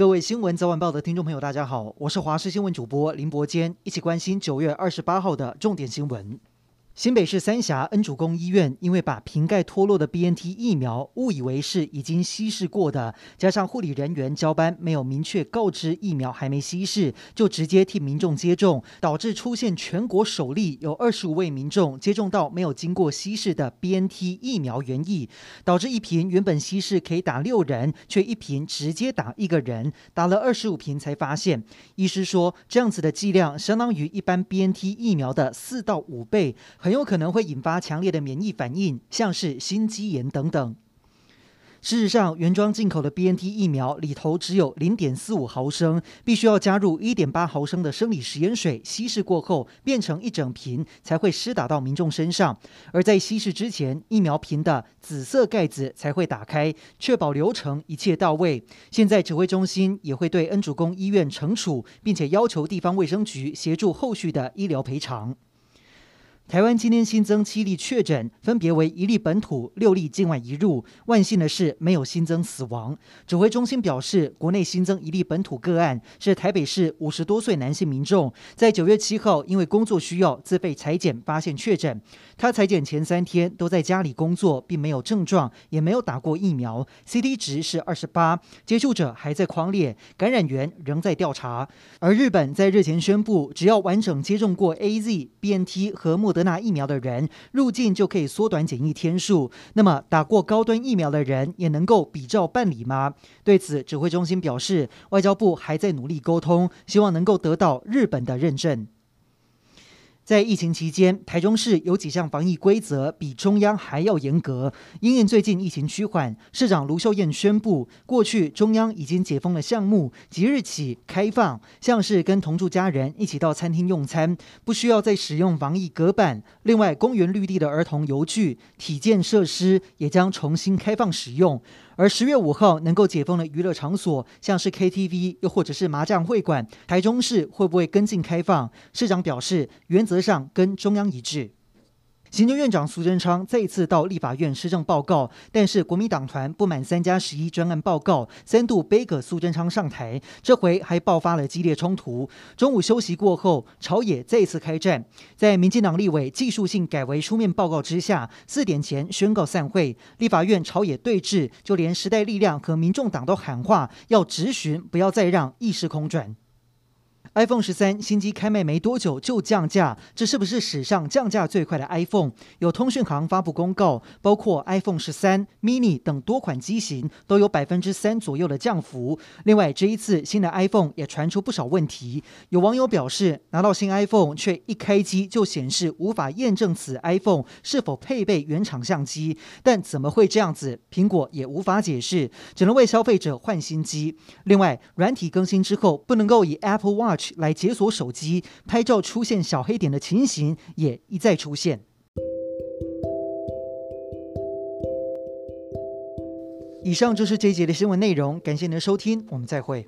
各位新闻早晚报的听众朋友，大家好，我是华视新闻主播林伯坚，一起关心九月二十八号的重点新闻。新北市三峡恩主公医院因为把瓶盖脱落的 BNT 疫苗误以为是已经稀释过的，加上护理人员交班没有明确告知疫苗还没稀释，就直接替民众接种，导致出现全国首例有二十五位民众接种到没有经过稀释的 BNT 疫苗原液，导致一瓶原本稀释可以打六人，却一瓶直接打一个人，打了二十五瓶才发现。医师说，这样子的剂量相当于一般 BNT 疫苗的四到五倍。很很有可能会引发强烈的免疫反应，像是心肌炎等等。事实上，原装进口的 BNT 疫苗里头只有零点四五毫升，必须要加入一点八毫升的生理食盐水稀释过后，变成一整瓶才会施打到民众身上。而在稀释之前，疫苗瓶的紫色盖子才会打开，确保流程一切到位。现在指挥中心也会对恩主公医院惩处，并且要求地方卫生局协助后续的医疗赔偿。台湾今天新增七例确诊，分别为一例本土、六例境外移入。万幸的是，没有新增死亡。指挥中心表示，国内新增一例本土个案，是台北市五十多岁男性民众，在九月七号因为工作需要自费采检发现确诊。他采检前三天都在家里工作，并没有症状，也没有打过疫苗，CT 值是二十八，接触者还在匡列，感染源仍在调查。而日本在日前宣布，只要完整接种过 AZ、BNT 和莫德德纳疫苗的人入境就可以缩短检疫天数。那么，打过高端疫苗的人也能够比照办理吗？对此，指挥中心表示，外交部还在努力沟通，希望能够得到日本的认证。在疫情期间，台中市有几项防疫规则比中央还要严格。因应最近疫情趋缓，市长卢秀燕宣布，过去中央已经解封的项目，即日起开放，像是跟同住家人一起到餐厅用餐，不需要再使用防疫隔板。另外，公园绿地的儿童游具、体健设施也将重新开放使用。而十月五号能够解封的娱乐场所，像是 KTV 又或者是麻将会馆，台中市会不会跟进开放？市长表示，原则上跟中央一致。行政院长苏贞昌再次到立法院施政报告，但是国民党团不满三加十一专案报告，三度杯葛苏贞昌上台，这回还爆发了激烈冲突。中午休息过后，朝野再次开战，在民进党立委技术性改为书面报告之下，四点前宣告散会。立法院朝野对峙，就连时代力量和民众党都喊话要质询，不要再让议事空转。iPhone 十三新机开卖没多久就降价，这是不是史上降价最快的 iPhone？有通讯行发布公告，包括 iPhone 十三、mini 等多款机型都有百分之三左右的降幅。另外，这一次新的 iPhone 也传出不少问题。有网友表示，拿到新 iPhone 却一开机就显示无法验证此 iPhone 是否配备原厂相机，但怎么会这样子？苹果也无法解释，只能为消费者换新机。另外，软体更新之后不能够以 Apple Watch 来解锁手机拍照出现小黑点的情形也一再出现。以上就是这一节的新闻内容，感谢您的收听，我们再会。